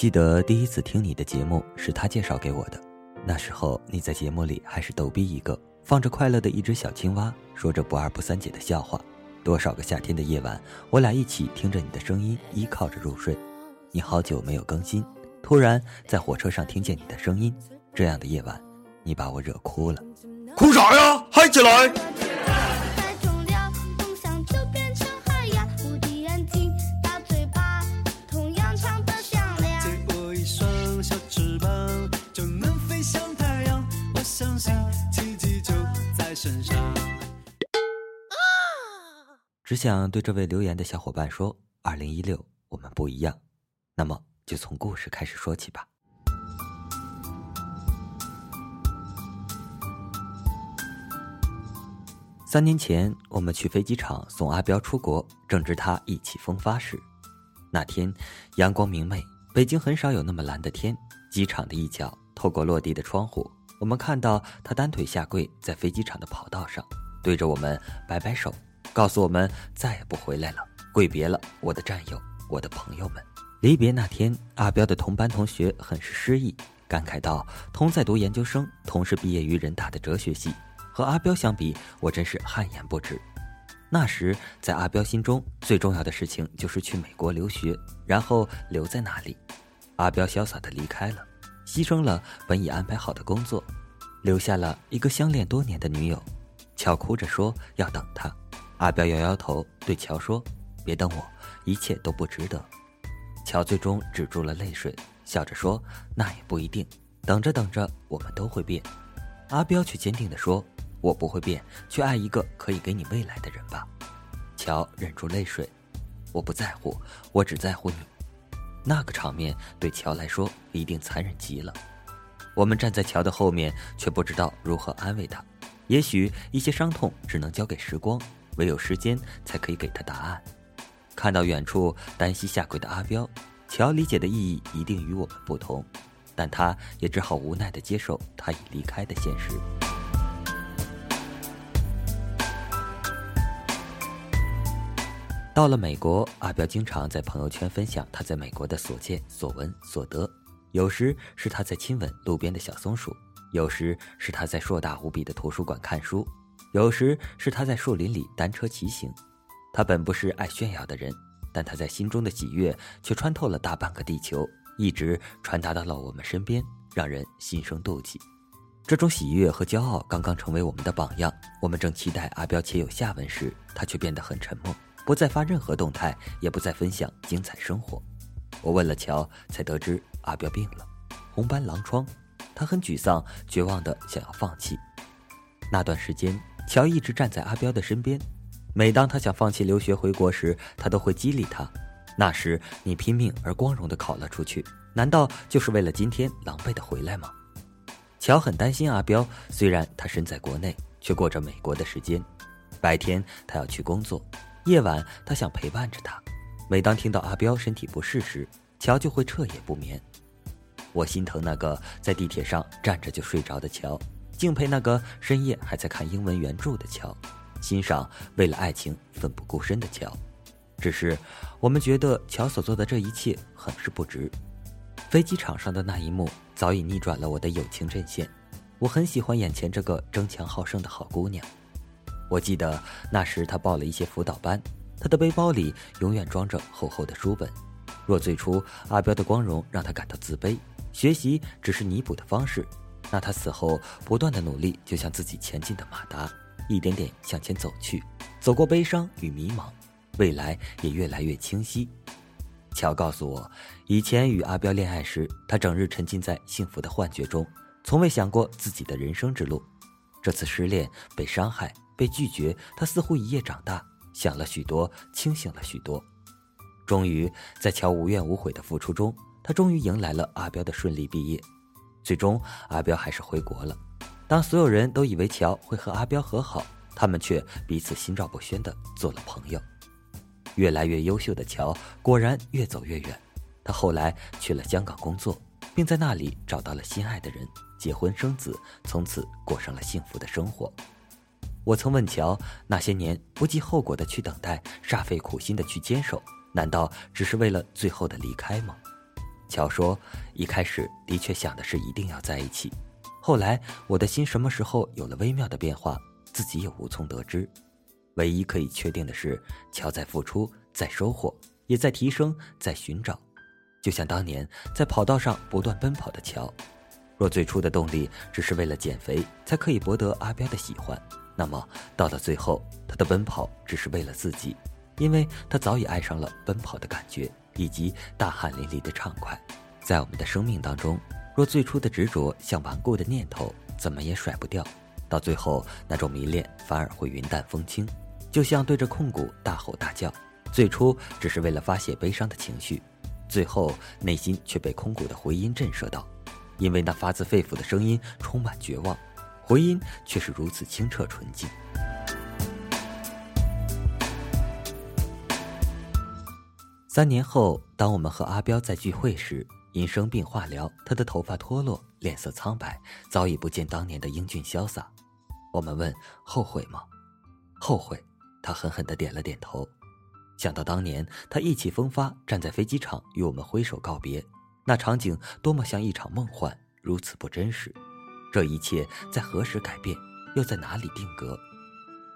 记得第一次听你的节目是他介绍给我的，那时候你在节目里还是逗逼一个，放着快乐的一只小青蛙，说着不二不三姐的笑话。多少个夏天的夜晚，我俩一起听着你的声音，依靠着入睡。你好久没有更新，突然在火车上听见你的声音，这样的夜晚，你把我惹哭了。哭啥呀？嗨起来！只想对这位留言的小伙伴说：“二零一六，我们不一样。”那么就从故事开始说起吧。三年前，我们去飞机场送阿彪出国，正值他意气风发时。那天阳光明媚，北京很少有那么蓝的天。机场的一角，透过落地的窗户，我们看到他单腿下跪在飞机场的跑道上，对着我们摆摆手。告诉我们再也不回来了，跪别了，我的战友，我的朋友们。离别那天，阿彪的同班同学很是失意，感慨道：“同在读研究生，同是毕业于人大的哲学系，和阿彪相比，我真是汗颜不止。”那时，在阿彪心中，最重要的事情就是去美国留学，然后留在那里。阿彪潇洒的离开了，牺牲了本已安排好的工作，留下了一个相恋多年的女友。巧哭着说要等他。阿彪摇摇头，对乔说：“别等我，一切都不值得。”乔最终止住了泪水，笑着说：“那也不一定，等着等着，我们都会变。”阿彪却坚定地说：“我不会变，去爱一个可以给你未来的人吧。”乔忍住泪水：“我不在乎，我只在乎你。”那个场面对乔来说一定残忍极了。我们站在乔的后面，却不知道如何安慰他。也许一些伤痛只能交给时光。唯有时间才可以给他答案。看到远处单膝下跪的阿彪，乔理解的意义一定与我们不同，但他也只好无奈的接受他已离开的现实。到了美国，阿彪经常在朋友圈分享他在美国的所见所闻所得，有时是他在亲吻路边的小松鼠，有时是他在硕大无比的图书馆看书。有时是他在树林里单车骑行，他本不是爱炫耀的人，但他在心中的喜悦却穿透了大半个地球，一直传达到了我们身边，让人心生妒忌。这种喜悦和骄傲刚刚成为我们的榜样。我们正期待阿彪且有下文时，他却变得很沉默，不再发任何动态，也不再分享精彩生活。我问了乔，才得知阿彪病了，红斑狼疮，他很沮丧，绝望的想要放弃。那段时间。乔一直站在阿彪的身边，每当他想放弃留学回国时，他都会激励他。那时你拼命而光荣地考了出去，难道就是为了今天狼狈地回来吗？乔很担心阿彪，虽然他身在国内，却过着美国的时间。白天他要去工作，夜晚他想陪伴着他。每当听到阿彪身体不适时，乔就会彻夜不眠。我心疼那个在地铁上站着就睡着的乔。敬佩那个深夜还在看英文原著的乔，欣赏为了爱情奋不顾身的乔。只是我们觉得乔所做的这一切很是不值。飞机场上的那一幕早已逆转了我的友情阵线。我很喜欢眼前这个争强好胜的好姑娘。我记得那时她报了一些辅导班，她的背包里永远装着厚厚的书本。若最初阿彪的光荣让她感到自卑，学习只是弥补的方式。那他死后不断的努力，就像自己前进的马达，一点点向前走去，走过悲伤与迷茫，未来也越来越清晰。乔告诉我，以前与阿彪恋爱时，他整日沉浸在幸福的幻觉中，从未想过自己的人生之路。这次失恋、被伤害、被拒绝，他似乎一夜长大，想了许多，清醒了许多。终于，在乔无怨无悔的付出中，他终于迎来了阿彪的顺利毕业。最终，阿彪还是回国了。当所有人都以为乔会和阿彪和好，他们却彼此心照不宣的做了朋友。越来越优秀的乔果然越走越远。他后来去了香港工作，并在那里找到了心爱的人，结婚生子，从此过上了幸福的生活。我曾问乔，那些年不计后果的去等待，煞费苦心的去坚守，难道只是为了最后的离开吗？乔说：“一开始的确想的是一定要在一起，后来我的心什么时候有了微妙的变化，自己也无从得知。唯一可以确定的是，乔在付出，在收获，也在提升，在寻找。就像当年在跑道上不断奔跑的乔。若最初的动力只是为了减肥，才可以博得阿彪的喜欢，那么到了最后，他的奔跑只是为了自己，因为他早已爱上了奔跑的感觉。”以及大汗淋漓的畅快，在我们的生命当中，若最初的执着像顽固的念头，怎么也甩不掉，到最后那种迷恋反而会云淡风轻，就像对着空谷大吼大叫，最初只是为了发泄悲伤的情绪，最后内心却被空谷的回音震慑到，因为那发自肺腑的声音充满绝望，回音却是如此清澈纯净。三年后，当我们和阿彪在聚会时，因生病化疗，他的头发脱落，脸色苍白，早已不见当年的英俊潇洒。我们问：后悔吗？后悔。他狠狠地点了点头。想到当年他意气风发站在飞机场与我们挥手告别，那场景多么像一场梦幻，如此不真实。这一切在何时改变，又在哪里定格？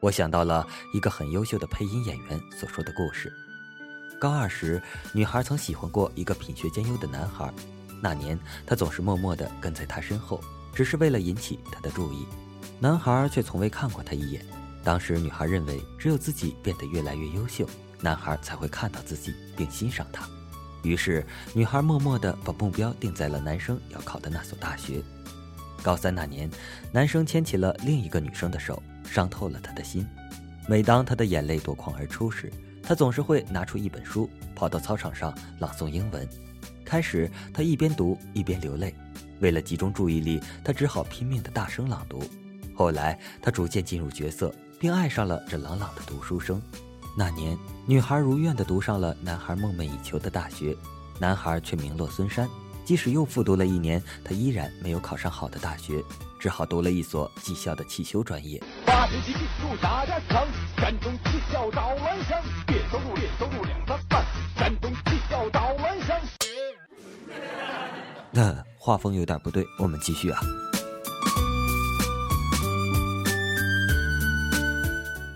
我想到了一个很优秀的配音演员所说的故事。高二时，女孩曾喜欢过一个品学兼优的男孩。那年，她总是默默地跟在他身后，只是为了引起他的注意。男孩却从未看过她一眼。当时，女孩认为只有自己变得越来越优秀，男孩才会看到自己并欣赏她。于是，女孩默默地把目标定在了男生要考的那所大学。高三那年，男生牵起了另一个女生的手，伤透了她的心。每当她的眼泪夺眶而出时，他总是会拿出一本书，跑到操场上朗诵英文。开始，他一边读一边流泪。为了集中注意力，他只好拼命的大声朗读。后来，他逐渐进入角色，并爱上了这朗朗的读书声。那年，女孩如愿的读上了男孩梦寐以求的大学，男孩却名落孙山。即使又复读了一年，他依然没有考上好的大学。只好读了一所技校的汽修专业。发动机入炸弹厂，山东技校找蓝翔，月收入月收入两三万，山东技校找蓝翔。那画风有点不对，我们继续啊。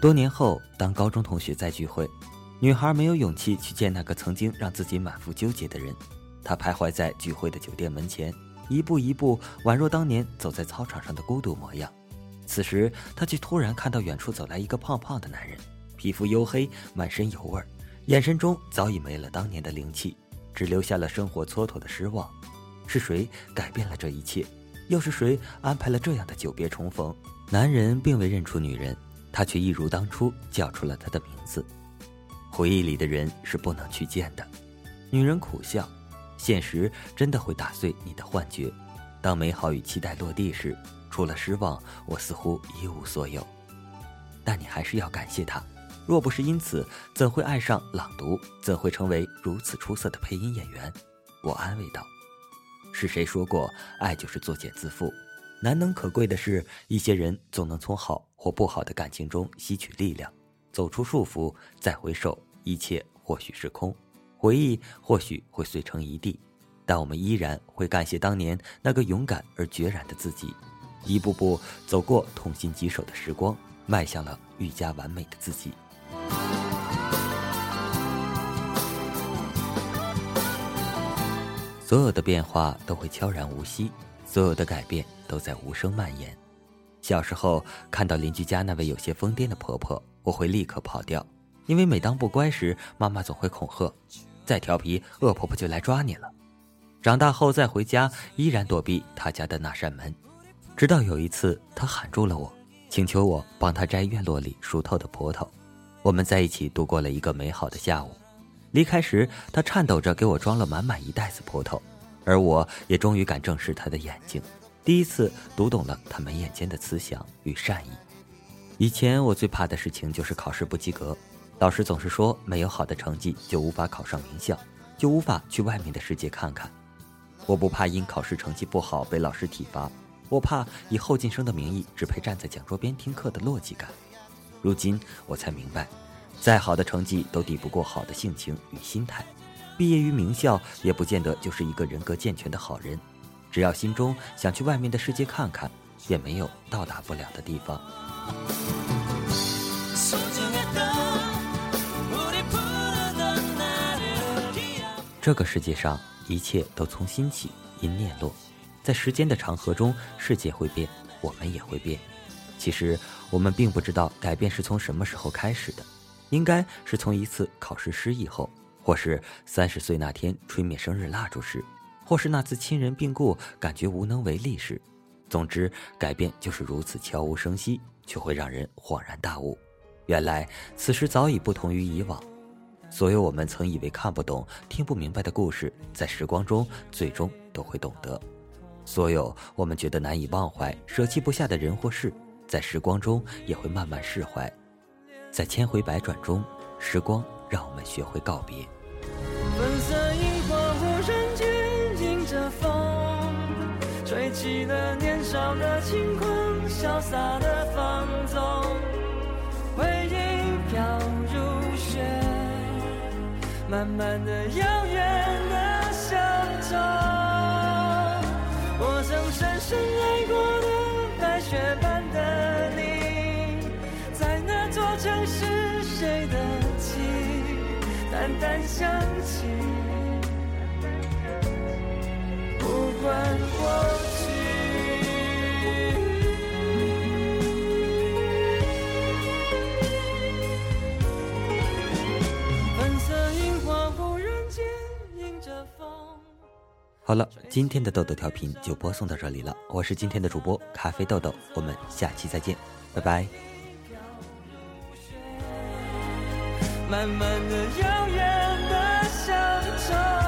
多年后，当高中同学在聚会，女孩没有勇气去见那个曾经让自己满腹纠结的人，她徘徊在聚会的酒店门前。一步一步，宛若当年走在操场上的孤独模样。此时，他却突然看到远处走来一个胖胖的男人，皮肤黝黑，满身油味，眼神中早已没了当年的灵气，只留下了生活蹉跎的失望。是谁改变了这一切？又是谁安排了这样的久别重逢？男人并未认出女人，他却一如当初叫出了她的名字。回忆里的人是不能去见的。女人苦笑。现实真的会打碎你的幻觉，当美好与期待落地时，除了失望，我似乎一无所有。但你还是要感谢他，若不是因此，怎会爱上朗读？怎会成为如此出色的配音演员？我安慰道：“是谁说过，爱就是作茧自缚？难能可贵的是，一些人总能从好或不好的感情中吸取力量，走出束缚，再回首，一切或许是空。”回忆或许会碎成一地，但我们依然会感谢当年那个勇敢而决然的自己，一步步走过痛心疾首的时光，迈向了愈加完美的自己。所有的变化都会悄然无息，所有的改变都在无声蔓延。小时候看到邻居家那位有些疯癫的婆婆，我会立刻跑掉，因为每当不乖时，妈妈总会恐吓。再调皮，恶婆婆就来抓你了。长大后再回家，依然躲避她家的那扇门。直到有一次，她喊住了我，请求我帮她摘院落里熟透的葡萄。我们在一起度过了一个美好的下午。离开时，她颤抖着给我装了满满一袋子葡萄，而我也终于敢正视她的眼睛，第一次读懂了她眉眼间的慈祥与善意。以前我最怕的事情就是考试不及格。老师总是说，没有好的成绩就无法考上名校，就无法去外面的世界看看。我不怕因考试成绩不好被老师体罚，我怕以后进生的名义只配站在讲桌边听课的落寂感。如今我才明白，再好的成绩都抵不过好的性情与心态。毕业于名校也不见得就是一个人格健全的好人。只要心中想去外面的世界看看，也没有到达不了的地方。这个世界上一切都从心起，因念落。在时间的长河中，世界会变，我们也会变。其实我们并不知道改变是从什么时候开始的，应该是从一次考试失意后，或是三十岁那天吹灭生日蜡烛时，或是那次亲人病故感觉无能为力时。总之，改变就是如此悄无声息，却会让人恍然大悟。原来此时早已不同于以往。所有我们曾以为看不懂、听不明白的故事，在时光中最终都会懂得；所有我们觉得难以忘怀、舍弃不下的人或事，在时光中也会慢慢释怀。在千回百转中，时光让我们学会告别。粉色樱花忽然间迎着风，吹起了年少的轻狂，潇洒的放想起，不管过去。粉色樱花忽然轻好了，今天的豆豆调频就播送到这里了。我是今天的主播咖啡豆豆，我们下期再见，拜拜。慢慢的，遥远的乡